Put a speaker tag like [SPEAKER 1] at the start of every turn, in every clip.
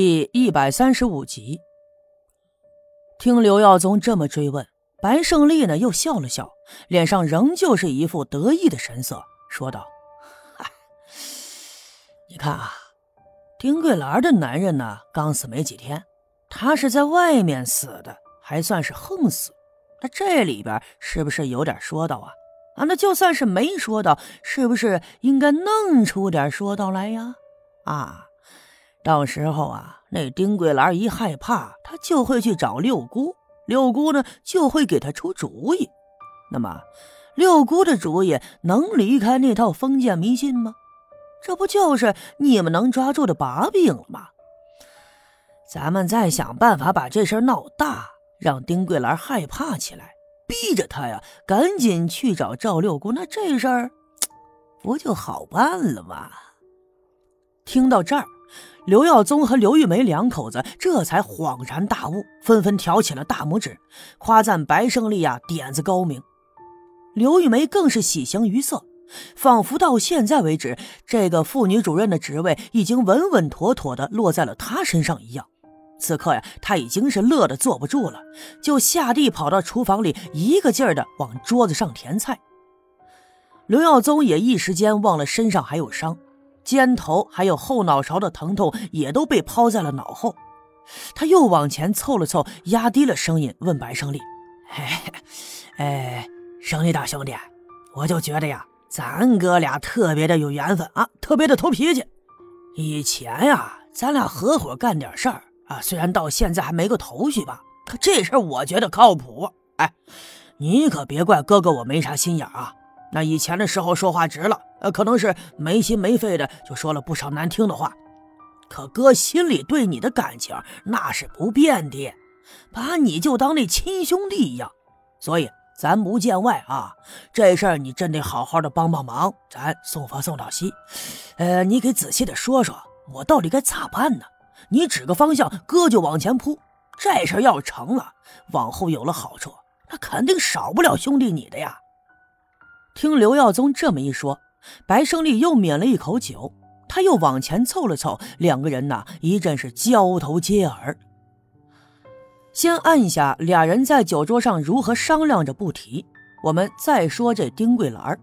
[SPEAKER 1] 第一百三十五集，听刘耀宗这么追问，白胜利呢又笑了笑，脸上仍旧是一副得意的神色，说道：“你看啊，丁桂兰的男人呢刚死没几天，他是在外面死的，还算是横死。那这里边是不是有点说道啊？啊，那就算是没说到，是不是应该弄出点说道来呀？啊？”到时候啊，那丁桂兰一害怕，他就会去找六姑，六姑呢就会给他出主意。那么，六姑的主意能离开那套封建迷信吗？这不就是你们能抓住的把柄了吗？咱们再想办法把这事闹大，让丁桂兰害怕起来，逼着他呀赶紧去找赵六姑，那这事儿 不就好办了吗？听到这儿。刘耀宗和刘玉梅两口子这才恍然大悟，纷纷挑起了大拇指，夸赞白胜利呀点子高明。刘玉梅更是喜形于色，仿佛到现在为止，这个妇女主任的职位已经稳稳妥妥的落在了她身上一样。此刻呀，她已经是乐得坐不住了，就下地跑到厨房里，一个劲儿的往桌子上填菜。刘耀宗也一时间忘了身上还有伤。肩头还有后脑勺的疼痛也都被抛在了脑后，他又往前凑了凑，压低了声音问白胜利：“哎，哎，胜利大兄弟，我就觉得呀，咱哥俩特别的有缘分啊，特别的投脾气。以前呀，咱俩合伙干点事儿啊，虽然到现在还没个头绪吧，可这事儿我觉得靠谱。哎，你可别怪哥哥我没啥心眼啊。”那以前的时候说话直了，呃，可能是没心没肺的，就说了不少难听的话。可哥心里对你的感情那是不变的，把你就当那亲兄弟一样。所以咱不见外啊，这事儿你真得好好的帮帮忙，咱送佛送到西。呃，你给仔细的说说，我到底该咋办呢？你指个方向，哥就往前扑。这事要成了，往后有了好处，那肯定少不了兄弟你的呀。听刘耀宗这么一说，白胜利又抿了一口酒，他又往前凑了凑，两个人呐一阵是交头接耳。先按下俩人在酒桌上如何商量着不提，我们再说这丁桂兰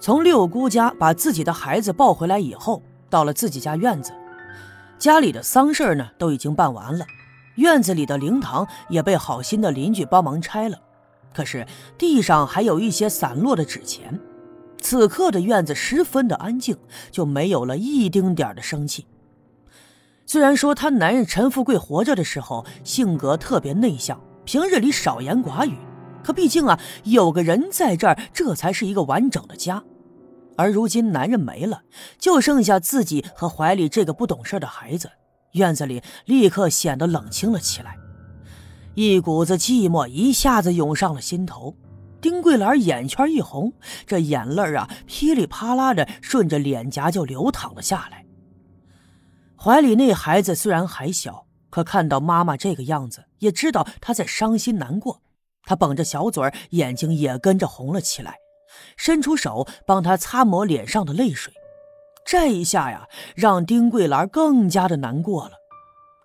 [SPEAKER 1] 从六姑家把自己的孩子抱回来以后，到了自己家院子，家里的丧事呢都已经办完了，院子里的灵堂也被好心的邻居帮忙拆了。可是地上还有一些散落的纸钱，此刻的院子十分的安静，就没有了一丁点的生气。虽然说她男人陈富贵活着的时候性格特别内向，平日里少言寡语，可毕竟啊有个人在这儿，这才是一个完整的家。而如今男人没了，就剩下自己和怀里这个不懂事的孩子，院子里立刻显得冷清了起来。一股子寂寞一下子涌上了心头，丁桂兰眼圈一红，这眼泪啊噼里啪啦的顺着脸颊就流淌了下来。怀里那孩子虽然还小，可看到妈妈这个样子，也知道她在伤心难过。她绷着小嘴眼睛也跟着红了起来，伸出手帮她擦抹脸上的泪水。这一下呀，让丁桂兰更加的难过了。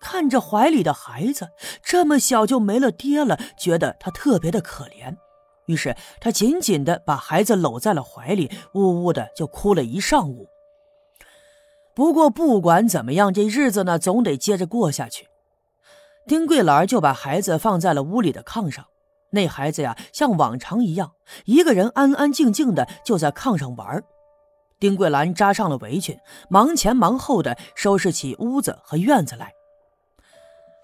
[SPEAKER 1] 看着怀里的孩子这么小就没了爹了，觉得他特别的可怜，于是他紧紧的把孩子搂在了怀里，呜呜的就哭了一上午。不过不管怎么样，这日子呢总得接着过下去。丁桂兰就把孩子放在了屋里的炕上，那孩子呀像往常一样，一个人安安静静的就在炕上玩。丁桂兰扎上了围裙，忙前忙后的收拾起屋子和院子来。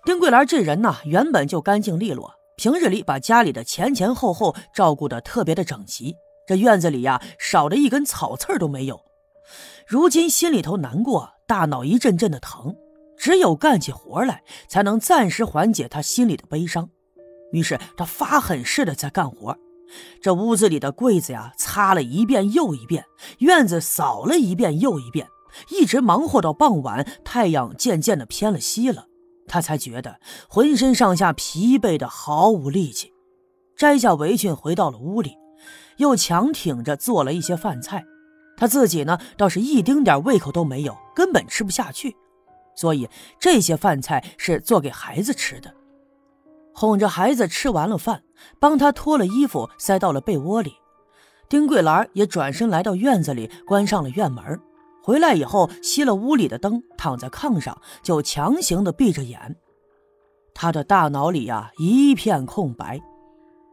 [SPEAKER 1] 丁桂兰这人呐，原本就干净利落，平日里把家里的前前后后照顾的特别的整齐，这院子里呀少的一根草刺都没有。如今心里头难过，大脑一阵阵的疼，只有干起活来才能暂时缓解他心里的悲伤。于是他发狠似的在干活，这屋子里的柜子呀擦了一遍又一遍，院子扫了一遍又一遍，一直忙活到傍晚，太阳渐渐的偏了西了。他才觉得浑身上下疲惫的毫无力气，摘下围裙回到了屋里，又强挺着做了一些饭菜。他自己呢倒是一丁点胃口都没有，根本吃不下去。所以这些饭菜是做给孩子吃的。哄着孩子吃完了饭，帮他脱了衣服，塞到了被窝里。丁桂兰也转身来到院子里，关上了院门。回来以后，熄了屋里的灯，躺在炕上，就强行的闭着眼。他的大脑里呀一片空白。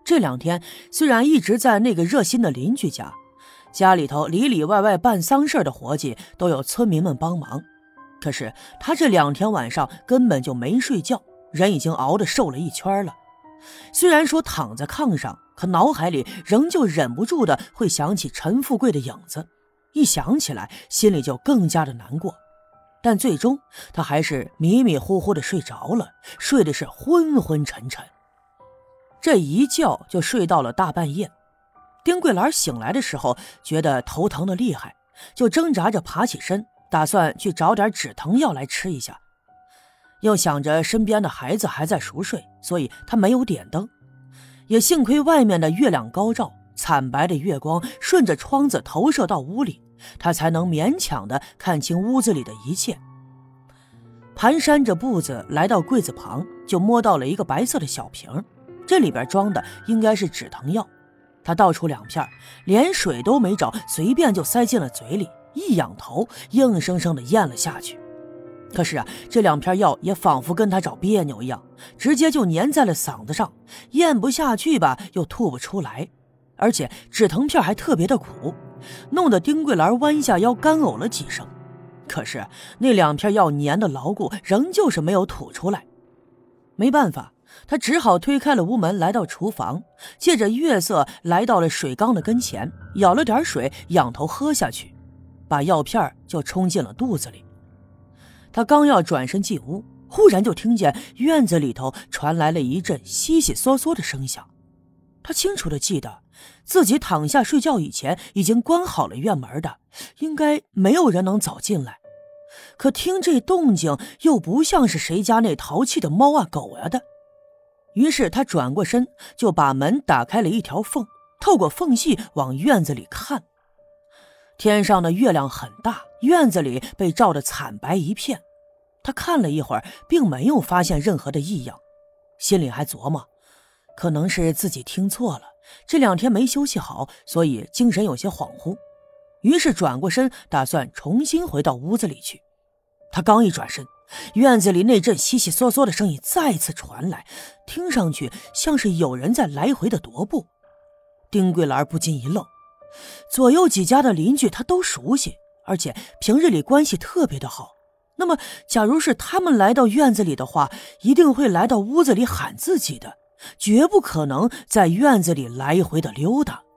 [SPEAKER 1] 这两天虽然一直在那个热心的邻居家，家里头里里外外办丧事的活计都有村民们帮忙，可是他这两天晚上根本就没睡觉，人已经熬得瘦了一圈了。虽然说躺在炕上，可脑海里仍旧忍不住的会想起陈富贵的影子，一想起来心里就更加的难过。但最终，他还是迷迷糊糊的睡着了，睡的是昏昏沉沉。这一觉就睡到了大半夜。丁桂兰醒来的时候，觉得头疼的厉害，就挣扎着爬起身，打算去找点止疼药来吃一下。又想着身边的孩子还在熟睡，所以他没有点灯。也幸亏外面的月亮高照，惨白的月光顺着窗子投射到屋里。他才能勉强的看清屋子里的一切。蹒跚着步子来到柜子旁，就摸到了一个白色的小瓶，这里边装的应该是止疼药。他倒出两片，连水都没找，随便就塞进了嘴里，一仰头，硬生生的咽了下去。可是啊，这两片药也仿佛跟他找别扭一样，直接就粘在了嗓子上，咽不下去吧，又吐不出来，而且止疼片还特别的苦。弄得丁桂兰弯下腰干呕了几声，可是那两片药粘的牢固，仍旧是没有吐出来。没办法，他只好推开了屋门，来到厨房，借着月色来到了水缸的跟前，舀了点水，仰头喝下去，把药片就冲进了肚子里。他刚要转身进屋，忽然就听见院子里头传来了一阵悉悉嗦嗦的声响。他清楚的记得。自己躺下睡觉以前，已经关好了院门的，应该没有人能走进来。可听这动静，又不像是谁家那淘气的猫啊狗啊的。于是他转过身，就把门打开了一条缝，透过缝隙往院子里看。天上的月亮很大，院子里被照得惨白一片。他看了一会儿，并没有发现任何的异样，心里还琢磨，可能是自己听错了。这两天没休息好，所以精神有些恍惚，于是转过身，打算重新回到屋子里去。他刚一转身，院子里那阵悉悉嗦嗦的声音再次传来，听上去像是有人在来回的踱步。丁桂兰不禁一愣，左右几家的邻居他都熟悉，而且平日里关系特别的好。那么，假如是他们来到院子里的话，一定会来到屋子里喊自己的。绝不可能在院子里来回的溜达。